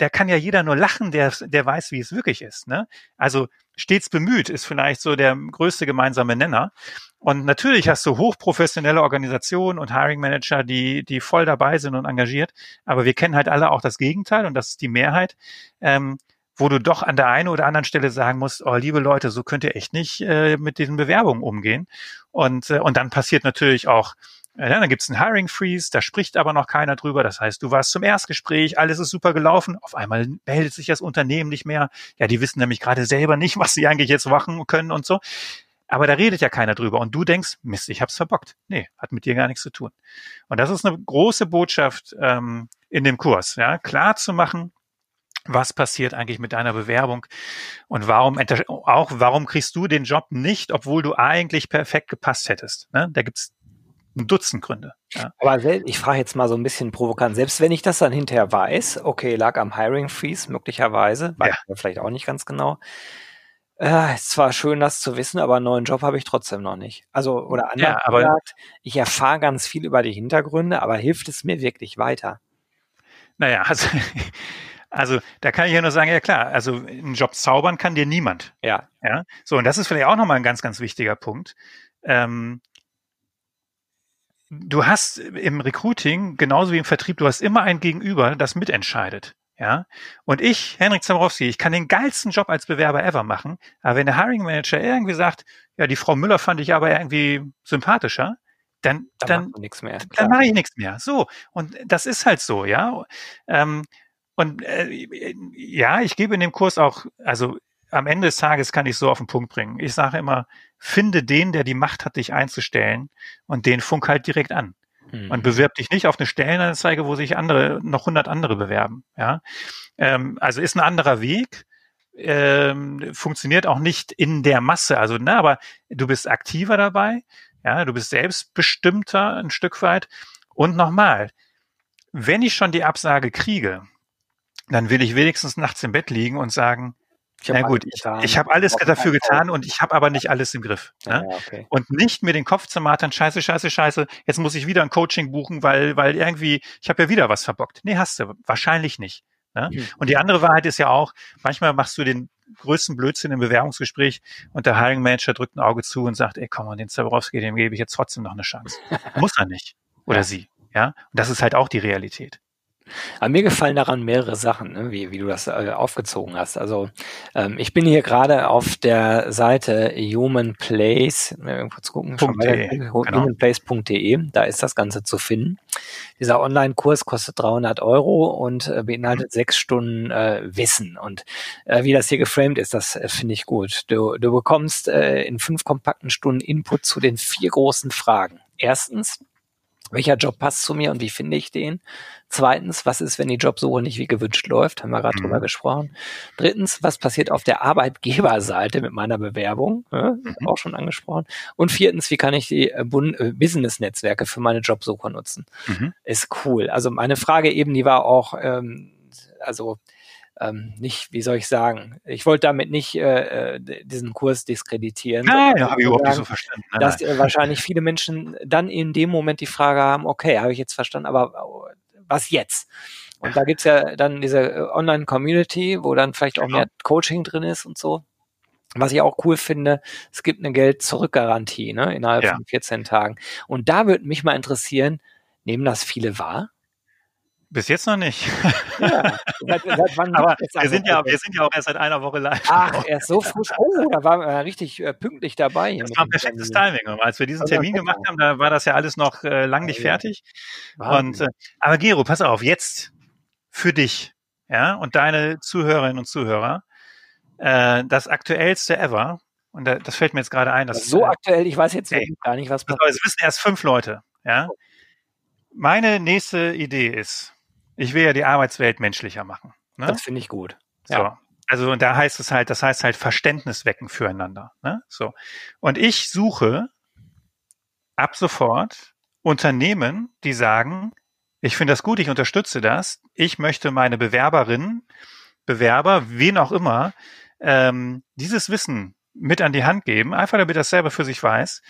da kann ja jeder nur lachen, der, der weiß, wie es wirklich ist. Ne? Also stets bemüht ist vielleicht so der größte gemeinsame Nenner. Und natürlich hast du hochprofessionelle Organisationen und Hiring Manager, die, die voll dabei sind und engagiert. Aber wir kennen halt alle auch das Gegenteil und das ist die Mehrheit, ähm, wo du doch an der einen oder anderen Stelle sagen musst, oh, liebe Leute, so könnt ihr echt nicht äh, mit diesen Bewerbungen umgehen. Und, äh, und dann passiert natürlich auch ja, dann gibt es einen Hiring Freeze, da spricht aber noch keiner drüber. Das heißt, du warst zum Erstgespräch, alles ist super gelaufen. Auf einmal meldet sich das Unternehmen nicht mehr. Ja, die wissen nämlich gerade selber nicht, was sie eigentlich jetzt machen können und so. Aber da redet ja keiner drüber. Und du denkst, Mist, ich hab's verbockt. Nee, hat mit dir gar nichts zu tun. Und das ist eine große Botschaft ähm, in dem Kurs, ja, klar zu machen, was passiert eigentlich mit deiner Bewerbung und warum auch warum kriegst du den Job nicht, obwohl du eigentlich perfekt gepasst hättest. Ne? Da gibt's ein Dutzend Gründe. Ja. Aber ich frage jetzt mal so ein bisschen provokant, selbst wenn ich das dann hinterher weiß, okay, lag am Hiring Freeze möglicherweise, weiß ja. vielleicht auch nicht ganz genau. Äh, ist zwar schön, das zu wissen, aber einen neuen Job habe ich trotzdem noch nicht. Also, oder anders ja, gesagt, ich erfahre ganz viel über die Hintergründe, aber hilft es mir wirklich weiter? Naja, also, also da kann ich ja nur sagen, ja klar, also einen Job zaubern kann dir niemand. Ja. Ja. So, und das ist vielleicht auch nochmal ein ganz, ganz wichtiger Punkt. Ähm, du hast im Recruiting, genauso wie im Vertrieb, du hast immer ein Gegenüber, das mitentscheidet. Ja, und ich, Henrik Zamrowski, ich kann den geilsten Job als Bewerber ever machen, aber wenn der Hiring Manager irgendwie sagt, ja, die Frau Müller fand ich aber irgendwie sympathischer, dann dann, dann, nichts mehr. dann mache ich nichts mehr. So und das ist halt so, ja. Ähm, und äh, ja, ich gebe in dem Kurs auch, also am Ende des Tages kann ich so auf den Punkt bringen. Ich sage immer, finde den, der die Macht hat, dich einzustellen und den funk halt direkt an. Mhm. Und bewirb dich nicht auf eine Stellenanzeige, wo sich andere, noch hundert andere bewerben. Ja, ähm, also ist ein anderer Weg. Ähm, funktioniert auch nicht in der Masse. Also, na, aber du bist aktiver dabei. Ja, du bist selbstbestimmter ein Stück weit. Und nochmal, wenn ich schon die Absage kriege, dann will ich wenigstens nachts im Bett liegen und sagen, na gut, ich, ich habe alles dafür getan und ich habe aber nicht alles im Griff. Ne? Ja, okay. Und nicht mir den Kopf zu martern, scheiße, scheiße, scheiße, jetzt muss ich wieder ein Coaching buchen, weil, weil irgendwie, ich habe ja wieder was verbockt. Nee, hast du, wahrscheinlich nicht. Ne? Mhm. Und die andere Wahrheit ist ja auch, manchmal machst du den größten Blödsinn im Bewerbungsgespräch und der Hiring Manager drückt ein Auge zu und sagt, ey, komm, und den Zaborowski, dem gebe ich jetzt trotzdem noch eine Chance. muss er nicht. Oder ja. sie. Ja, und das ist halt auch die Realität. Aber mir gefallen daran mehrere Sachen, ne, wie, wie du das äh, aufgezogen hast. Also ähm, ich bin hier gerade auf der Seite Human Place, kurz gucken, genau. humanplace.de, da ist das Ganze zu finden. Dieser Online-Kurs kostet 300 Euro und äh, beinhaltet mhm. sechs Stunden äh, Wissen. Und äh, wie das hier geframed ist, das äh, finde ich gut. Du, du bekommst äh, in fünf kompakten Stunden Input zu den vier großen Fragen. Erstens, welcher Job passt zu mir und wie finde ich den? Zweitens, was ist, wenn die Jobsuche nicht wie gewünscht läuft? Haben wir gerade mhm. drüber gesprochen. Drittens, was passiert auf der Arbeitgeberseite mit meiner Bewerbung? Ja, mhm. Auch schon angesprochen. Und viertens, wie kann ich die äh, äh, Business-Netzwerke für meine Jobsuche nutzen? Mhm. Ist cool. Also meine Frage eben, die war auch, ähm, also ähm, nicht, wie soll ich sagen, ich wollte damit nicht äh, äh diesen Kurs diskreditieren. Nein, ja, habe ich überhaupt nicht so verstanden. Nein, dass äh, wahrscheinlich viele Menschen dann in dem Moment die Frage haben, okay, habe ich jetzt verstanden, aber was jetzt? Und da gibt's ja dann diese äh, Online-Community, wo dann vielleicht auch genau. mehr Coaching drin ist und so. Was ich auch cool finde, es gibt eine Geld-Zurück-Garantie ne, innerhalb ja. von 14 Tagen. Und da würde mich mal interessieren, nehmen das viele wahr? Bis jetzt noch nicht. Ja, seit, seit Aber wir sind, ja, wir sind ja auch erst seit einer Woche live. Ach, er ist so frisch. Oh, da war er richtig äh, pünktlich dabei. Das war ein perfektes Timing. Als wir diesen Termin gemacht haben, da war das ja alles noch äh, lang nicht fertig. Und, äh, aber Gero, pass auf, jetzt für dich ja, und deine Zuhörerinnen und Zuhörer äh, das aktuellste ever. Und da, das fällt mir jetzt gerade ein. Dass, so äh, aktuell, ich weiß jetzt ey, gar nicht, was passiert. Es wissen erst fünf Leute. Ja. Meine nächste Idee ist, ich will ja die Arbeitswelt menschlicher machen. Ne? Das finde ich gut. So. Ja. Also da heißt es halt, das heißt halt Verständnis wecken füreinander. Ne? So. Und ich suche ab sofort Unternehmen, die sagen, ich finde das gut, ich unterstütze das. Ich möchte meine Bewerberinnen, Bewerber, wen auch immer, ähm, dieses Wissen mit an die Hand geben, einfach damit das selber für sich weiß.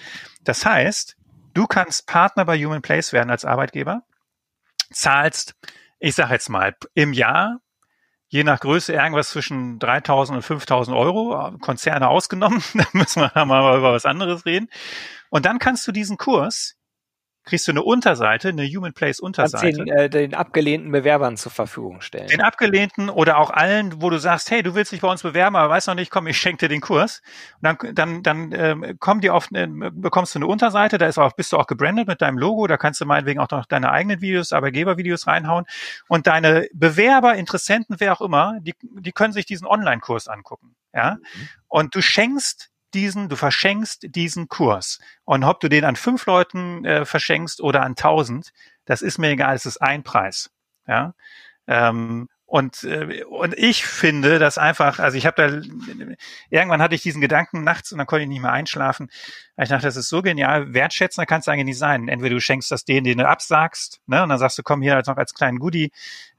Das heißt, du kannst Partner bei Human Place werden als Arbeitgeber, zahlst ich sage jetzt mal, im Jahr, je nach Größe, irgendwas zwischen 3.000 und 5.000 Euro, Konzerne ausgenommen, da müssen wir mal über was anderes reden. Und dann kannst du diesen Kurs kriegst du eine Unterseite, eine Human Place Unterseite. Den, äh, den abgelehnten Bewerbern zur Verfügung stellen. Den abgelehnten oder auch allen, wo du sagst, hey, du willst dich bei uns bewerben, aber weißt noch nicht, komm, ich schenke dir den Kurs. Und dann, dann, dann ähm, kommen die auf, äh, bekommst du eine Unterseite, da ist auch, bist du auch gebrandet mit deinem Logo, da kannst du meinetwegen auch noch deine eigenen Videos, Arbeitgebervideos reinhauen. Und deine Bewerber, Interessenten, wer auch immer, die, die können sich diesen Online-Kurs angucken. Ja. Mhm. Und du schenkst diesen, du verschenkst diesen Kurs. Und ob du den an fünf Leuten äh, verschenkst oder an tausend, das ist mir egal, es ist ein Preis. Ja. Ähm, und, äh, und ich finde das einfach, also ich habe da, irgendwann hatte ich diesen Gedanken nachts und dann konnte ich nicht mehr einschlafen. Ich dachte, das ist so genial, wertschätzender kannst du eigentlich nicht sein. Entweder du schenkst das denen, den du absagst, ne, und dann sagst du, komm hier als noch als kleinen Goodie,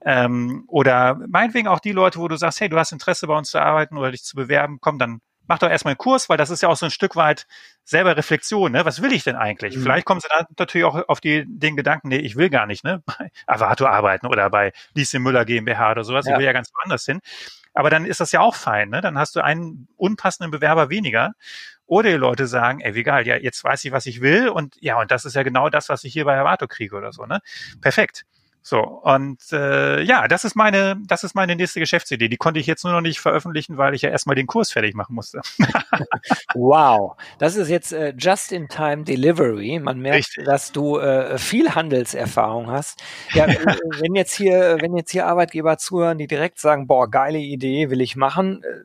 ähm, oder meinetwegen auch die Leute, wo du sagst, hey, du hast Interesse bei uns zu arbeiten oder dich zu bewerben, komm, dann mach doch erstmal einen Kurs, weil das ist ja auch so ein Stück weit selber Reflexion, ne? Was will ich denn eigentlich? Mhm. Vielleicht kommen sie dann natürlich auch auf die, den Gedanken, nee, ich will gar nicht, ne? Bei Avato arbeiten oder bei Lieschen Müller GmbH oder sowas. Ja. Ich will ja ganz woanders hin. Aber dann ist das ja auch fein, ne? Dann hast du einen unpassenden Bewerber weniger. Oder die Leute sagen, ey, wie geil, ja, jetzt weiß ich, was ich will und ja, und das ist ja genau das, was ich hier bei Avato kriege oder so, ne? Perfekt. So, und äh, ja, das ist meine, das ist meine nächste Geschäftsidee. Die konnte ich jetzt nur noch nicht veröffentlichen, weil ich ja erstmal den Kurs fertig machen musste. wow, das ist jetzt äh, Just-in-Time Delivery. Man merkt, Richtig. dass du äh, viel Handelserfahrung hast. Ja, äh, wenn jetzt hier, wenn jetzt hier Arbeitgeber zuhören, die direkt sagen, boah, geile Idee, will ich machen, äh,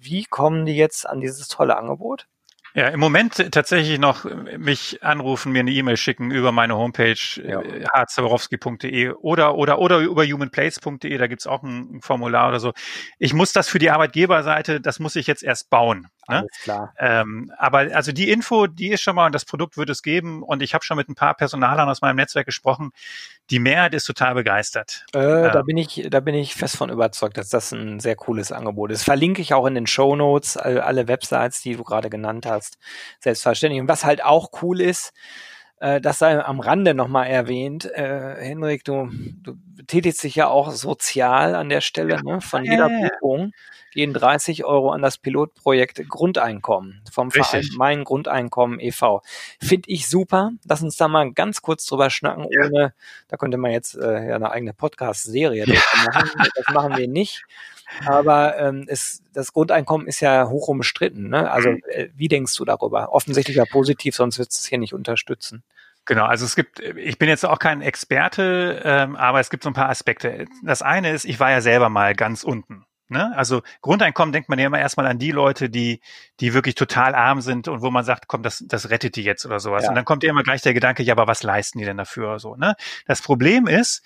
wie kommen die jetzt an dieses tolle Angebot? Ja, im Moment tatsächlich noch mich anrufen, mir eine E-Mail schicken über meine Homepage ja. Äh, harzaborowski.de oder oder oder über humanplace.de, da gibt's auch ein, ein, Formular oder so. Ich muss das für die Arbeitgeberseite, das muss ich jetzt erst bauen. Ne? Alles klar. Ähm, aber also die Info, die ist schon mal und das Produkt wird es geben und ich habe schon mit ein paar Personalern aus meinem Netzwerk gesprochen. Die Mehrheit ist total begeistert. Äh, ähm, da bin ich, da bin ich fest von überzeugt, dass das ein sehr cooles Angebot ist. Verlinke ich auch in den Show Notes alle Websites, die du gerade genannt hast, selbstverständlich. Und was halt auch cool ist, äh, das sei am Rande nochmal erwähnt. Äh, Henrik, du, du tätigst dich ja auch sozial an der Stelle. Ne? Von jeder Buchung gehen 30 Euro an das Pilotprojekt Grundeinkommen vom Verein Mein Grundeinkommen e.V. Finde ich super. Lass uns da mal ganz kurz drüber schnacken, ohne, da könnte man jetzt äh, ja eine eigene Podcast-Serie ja. machen. Das machen wir nicht. Aber ähm, es, das Grundeinkommen ist ja hoch umstritten. Ne? Also mhm. äh, wie denkst du darüber? Offensichtlich ja positiv, sonst wird es hier nicht unterstützen. Genau, also es gibt, ich bin jetzt auch kein Experte, ähm, aber es gibt so ein paar Aspekte. Das eine ist, ich war ja selber mal ganz unten. Ne? Also Grundeinkommen denkt man ja immer erstmal an die Leute, die, die wirklich total arm sind und wo man sagt, komm, das, das rettet die jetzt oder sowas. Ja. Und dann kommt ja immer gleich der Gedanke, ja, aber was leisten die denn dafür? So, ne? Das Problem ist,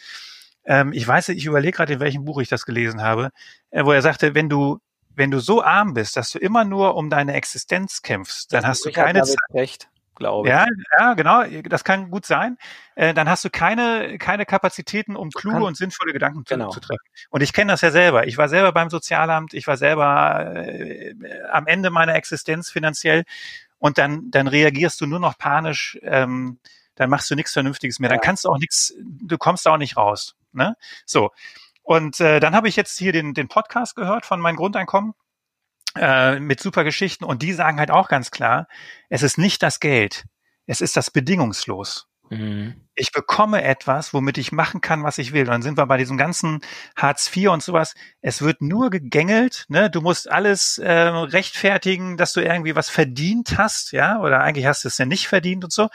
ähm, ich weiß, ich überlege gerade, in welchem Buch ich das gelesen habe, äh, wo er sagte, wenn du wenn du so arm bist, dass du immer nur um deine Existenz kämpfst, dann hast du keine Zeit. Recht glaube ich. Ja, ja, genau, das kann gut sein. Äh, dann hast du keine, keine Kapazitäten, um kluge kann, und sinnvolle Gedanken zu, genau. zu treffen. Und ich kenne das ja selber. Ich war selber beim Sozialamt, ich war selber äh, am Ende meiner Existenz finanziell und dann, dann reagierst du nur noch panisch, ähm, dann machst du nichts Vernünftiges mehr. Dann kannst du auch nichts, du kommst auch nicht raus. Ne? So. Und äh, dann habe ich jetzt hier den, den Podcast gehört von meinem Grundeinkommen äh, mit super Geschichten und die sagen halt auch ganz klar, es ist nicht das Geld, es ist das bedingungslos. Mhm. Ich bekomme etwas, womit ich machen kann, was ich will. Und dann sind wir bei diesem ganzen Hartz IV und sowas. Es wird nur gegängelt. Ne? Du musst alles äh, rechtfertigen, dass du irgendwie was verdient hast, ja, oder eigentlich hast du es ja nicht verdient und so.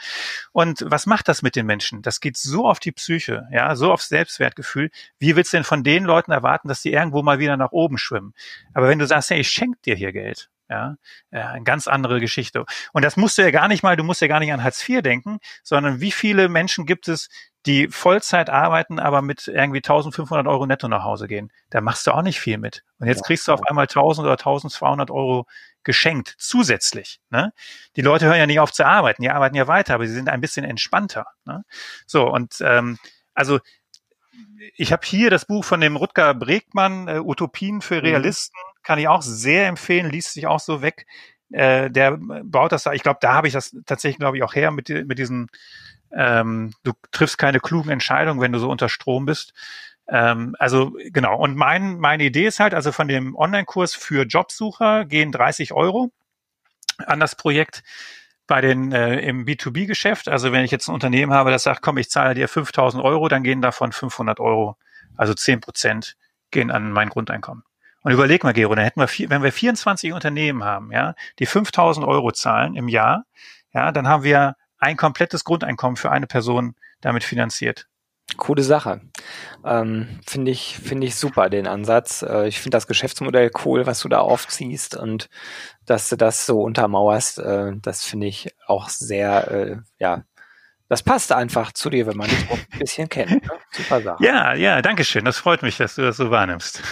Und was macht das mit den Menschen? Das geht so auf die Psyche, ja, so aufs Selbstwertgefühl. Wie willst du denn von den Leuten erwarten, dass die irgendwo mal wieder nach oben schwimmen? Aber wenn du sagst, ja, ich schenke dir hier Geld, ja, ja, eine ganz andere Geschichte. Und das musst du ja gar nicht mal, du musst ja gar nicht an Hartz IV denken, sondern wie viele Menschen gibt es, die Vollzeit arbeiten, aber mit irgendwie 1500 Euro netto nach Hause gehen. Da machst du auch nicht viel mit. Und jetzt kriegst du auf einmal 1000 oder 1200 Euro geschenkt, zusätzlich. Ne? Die Leute hören ja nicht auf zu arbeiten, die arbeiten ja weiter, aber sie sind ein bisschen entspannter. Ne? So, und ähm, also ich habe hier das Buch von dem Rutger Bregmann, äh, Utopien für mhm. Realisten, kann ich auch sehr empfehlen, liest sich auch so weg. Äh, der baut das da, ich glaube, da habe ich das tatsächlich, glaube ich, auch her mit, mit diesem, ähm, du triffst keine klugen Entscheidungen, wenn du so unter Strom bist. Ähm, also genau, und mein, meine Idee ist halt, also von dem Online-Kurs für Jobsucher gehen 30 Euro an das Projekt bei den äh, im B2B-Geschäft. Also wenn ich jetzt ein Unternehmen habe, das sagt, komm, ich zahle dir 5000 Euro, dann gehen davon 500 Euro, also 10 Prozent gehen an mein Grundeinkommen. Und überleg mal, Gero, dann hätten wir, vier, wenn wir 24 Unternehmen haben, ja, die 5000 Euro zahlen im Jahr, ja, dann haben wir ein komplettes Grundeinkommen für eine Person damit finanziert. Coole Sache. Ähm, finde ich, finde ich super, den Ansatz. Äh, ich finde das Geschäftsmodell cool, was du da aufziehst und dass du das so untermauerst, äh, das finde ich auch sehr, äh, ja, das passt einfach zu dir, wenn man dich ein bisschen kennt. Ne? Super Sache. Ja, ja, danke schön. Das freut mich, dass du das so wahrnimmst.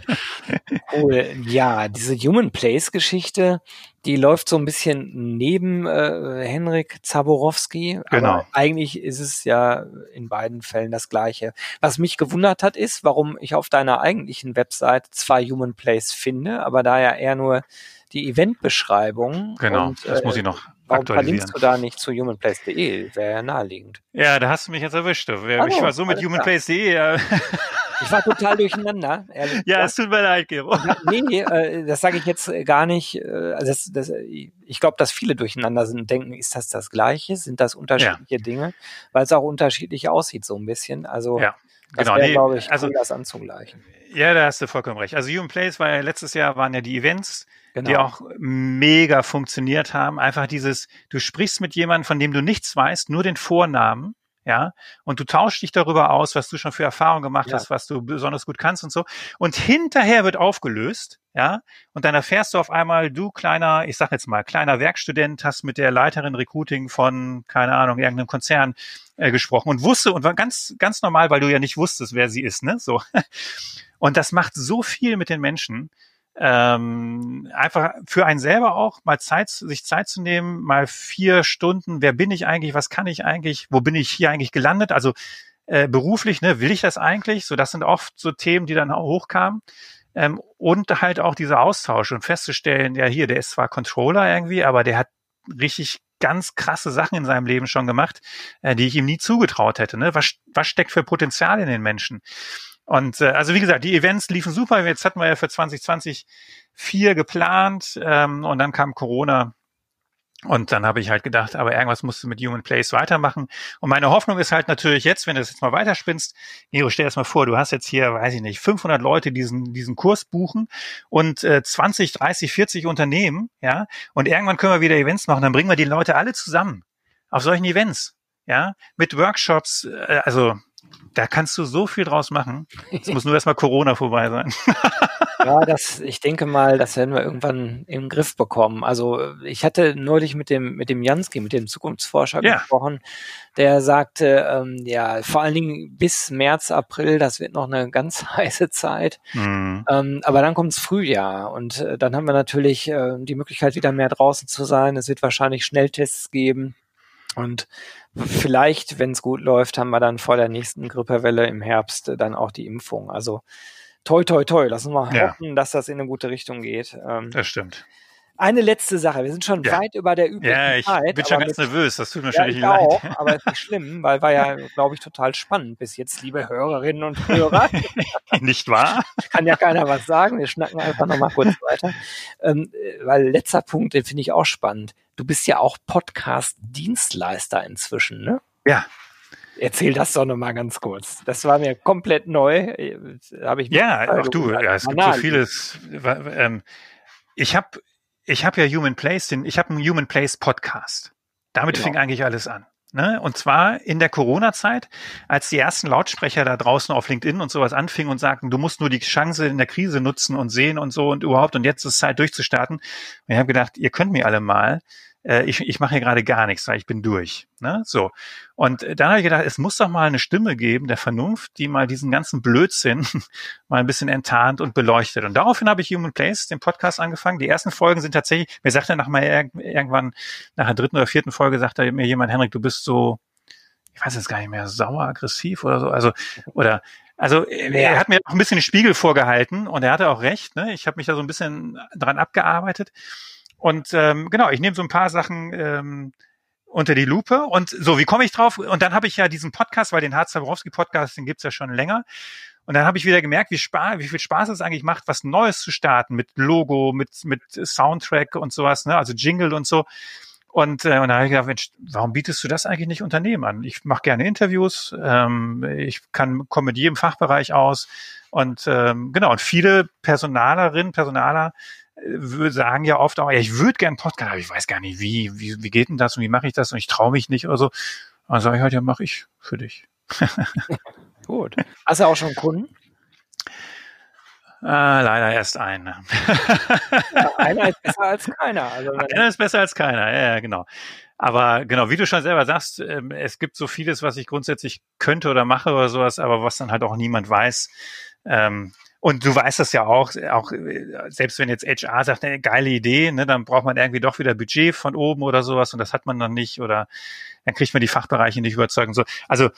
cool. Ja, diese Human Place Geschichte, die läuft so ein bisschen neben äh, Henrik Zaborowski. Genau. Aber eigentlich ist es ja in beiden Fällen das Gleiche. Was mich gewundert hat, ist, warum ich auf deiner eigentlichen Website zwei Human Place finde, aber da ja eher nur die Eventbeschreibung. Genau, und, das muss ich noch Warum verlinkst du da nicht zu humanplace.de? Wäre ja naheliegend. Ja, da hast du mich jetzt erwischt. Ich war so mit humanplace.de. Ja. Ich war total durcheinander. Ehrlich ja, es tut mir leid, Gero. Nee, äh, das sage ich jetzt gar nicht. Äh, also das, das, ich glaube, dass viele durcheinander sind und denken, ist das das Gleiche? Sind das unterschiedliche ja. Dinge? Weil es auch unterschiedlich aussieht so ein bisschen. Also ja, das genau. wäre, nee, glaube ich, also, cool, das anzugleichen. Ja, da hast du vollkommen recht. Also Human Place war ja letztes Jahr waren ja die Events genau. die auch mega funktioniert haben. Einfach dieses, du sprichst mit jemandem, von dem du nichts weißt, nur den Vornamen, ja, und du tauschst dich darüber aus, was du schon für Erfahrungen gemacht ja. hast, was du besonders gut kannst und so. Und hinterher wird aufgelöst, ja, und dann erfährst du auf einmal, du kleiner, ich sag jetzt mal, kleiner Werkstudent, hast mit der Leiterin Recruiting von, keine Ahnung, irgendeinem Konzern äh, gesprochen und wusste und war ganz, ganz normal, weil du ja nicht wusstest, wer sie ist, ne, so. Und das macht so viel mit den Menschen ähm, einfach für einen selber auch mal Zeit, sich Zeit zu nehmen, mal vier Stunden, wer bin ich eigentlich, was kann ich eigentlich, wo bin ich hier eigentlich gelandet, also äh, beruflich, ne, will ich das eigentlich? So, das sind oft so Themen, die dann hochkamen. Ähm, und halt auch dieser Austausch und festzustellen, ja hier, der ist zwar Controller irgendwie, aber der hat richtig ganz krasse Sachen in seinem Leben schon gemacht, äh, die ich ihm nie zugetraut hätte. Ne? Was, was steckt für Potenzial in den Menschen? Und äh, also wie gesagt, die Events liefen super. Jetzt hatten wir ja für 2020 vier geplant ähm, und dann kam Corona. Und dann habe ich halt gedacht, aber irgendwas musst du mit Human Place weitermachen. Und meine Hoffnung ist halt natürlich jetzt, wenn du das jetzt mal weiterspinnst, Nero, stell dir das mal vor, du hast jetzt hier, weiß ich nicht, 500 Leute diesen, diesen Kurs buchen und äh, 20, 30, 40 Unternehmen, ja, und irgendwann können wir wieder Events machen, dann bringen wir die Leute alle zusammen auf solchen Events, ja, mit Workshops, äh, also da kannst du so viel draus machen. Es muss nur erstmal Corona vorbei sein. ja, das, ich denke mal, das werden wir irgendwann im Griff bekommen. Also ich hatte neulich mit dem, mit dem Jansky, mit dem Zukunftsforscher ja. gesprochen, der sagte, ähm, ja, vor allen Dingen bis März, April, das wird noch eine ganz heiße Zeit. Mhm. Ähm, aber dann kommt's Frühjahr und äh, dann haben wir natürlich äh, die Möglichkeit, wieder mehr draußen zu sein. Es wird wahrscheinlich Schnelltests geben. Und vielleicht, wenn es gut läuft, haben wir dann vor der nächsten Grippewelle im Herbst dann auch die Impfung. Also toi, toi, toi. Lassen wir ja. hoffen, dass das in eine gute Richtung geht. Ähm, das stimmt. Eine letzte Sache. Wir sind schon ja. weit über der üblichen Zeit. Ja, ich bin schon ganz mit, nervös. Das tut mir ja, schon leid. Auch, aber ist nicht schlimm, weil war ja, glaube ich, total spannend bis jetzt, liebe Hörerinnen und Hörer. nicht wahr? Kann ja keiner was sagen. Wir schnacken einfach nochmal kurz weiter. Ähm, weil letzter Punkt, den finde ich auch spannend. Du bist ja auch Podcast-Dienstleister inzwischen, ne? Ja. Erzähl das doch nochmal ganz kurz. Das war mir komplett neu. Habe ich ja, auch du. Ja, es gibt so vieles. Ähm, ich habe ich habe ja Human Place, den, ich habe einen Human Place Podcast. Damit genau. fing eigentlich alles an. Ne? Und zwar in der Corona-Zeit, als die ersten Lautsprecher da draußen auf LinkedIn und sowas anfingen und sagten, du musst nur die Chance in der Krise nutzen und sehen und so und überhaupt und jetzt ist Zeit durchzustarten. Und ich habe gedacht, ihr könnt mir alle mal äh, ich, ich mache hier gerade gar nichts, weil ich bin durch. Ne? So. Und dann habe ich gedacht, es muss doch mal eine Stimme geben der Vernunft, die mal diesen ganzen Blödsinn mal ein bisschen enttarnt und beleuchtet. Und daraufhin habe ich Human Place, den Podcast, angefangen. Die ersten Folgen sind tatsächlich, mir sagte nach mal irgendwann, nach der dritten oder vierten Folge, sagte mir jemand, Henrik, du bist so, ich weiß jetzt gar nicht mehr, sauer, aggressiv oder so. Also, oder also er hat mir auch ein bisschen den Spiegel vorgehalten und er hatte auch recht. Ne? Ich habe mich da so ein bisschen dran abgearbeitet. Und ähm, genau, ich nehme so ein paar Sachen ähm, unter die Lupe. Und so, wie komme ich drauf? Und dann habe ich ja diesen Podcast, weil den Harz Podcast, den gibt's ja schon länger. Und dann habe ich wieder gemerkt, wie, spa wie viel Spaß es eigentlich macht, was Neues zu starten mit Logo, mit, mit Soundtrack und sowas, ne? also Jingle und so. Und, äh, und da habe ich gedacht, Mensch, warum bietest du das eigentlich nicht Unternehmen an? Ich mache gerne Interviews, ähm, ich kann komme mit jedem Fachbereich aus und ähm, genau, und viele Personalerinnen, Personaler sagen ja oft auch, ja, ich würde gern Podcast, aber ich weiß gar nicht, wie, wie, wie geht denn das und wie mache ich das und ich traue mich nicht oder so. Dann sage ich halt, ja, mache ich für dich. Gut. Hast du auch schon Kunden? Äh, leider erst einen. ja, einer ist besser als keiner. Also einer ist besser als keiner, ja, genau. Aber genau, wie du schon selber sagst, ähm, es gibt so vieles, was ich grundsätzlich könnte oder mache oder sowas, aber was dann halt auch niemand weiß. Ähm, und du weißt das ja auch, auch selbst wenn jetzt HR sagt, eine geile Idee, ne, dann braucht man irgendwie doch wieder Budget von oben oder sowas und das hat man dann nicht oder dann kriegt man die Fachbereiche nicht überzeugen. So, also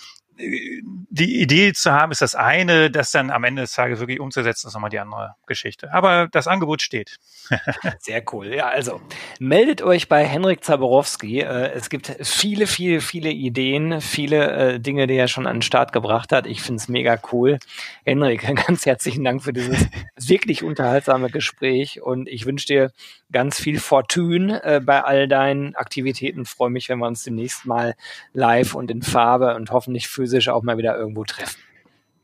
die Idee zu haben, ist das eine, das dann am Ende des Tages wirklich umzusetzen, ist nochmal die andere Geschichte. Aber das Angebot steht. Sehr cool. Ja, also meldet euch bei Henrik Zaborowski. Äh, es gibt viele, viele, viele Ideen, viele äh, Dinge, die er schon an den Start gebracht hat. Ich finde es mega cool. Henrik, ganz herzlichen Dank für dieses wirklich unterhaltsame Gespräch und ich wünsche dir ganz viel Fortune äh, bei all deinen Aktivitäten. Freue mich, wenn wir uns demnächst mal live und in Farbe und hoffentlich physisch auch mal wieder irgendwo treffen.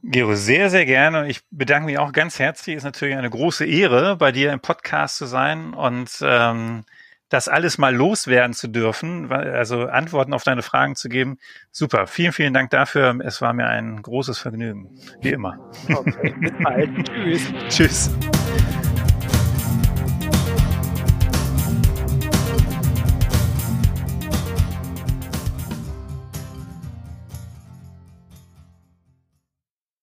Gero, sehr, sehr gerne. Und ich bedanke mich auch ganz herzlich. Ist natürlich eine große Ehre, bei dir im Podcast zu sein. Und ähm, das alles mal loswerden zu dürfen, also Antworten auf deine Fragen zu geben. Super. Vielen, vielen Dank dafür. Es war mir ein großes Vergnügen. Wie immer. Okay, mit Tschüss. Tschüss.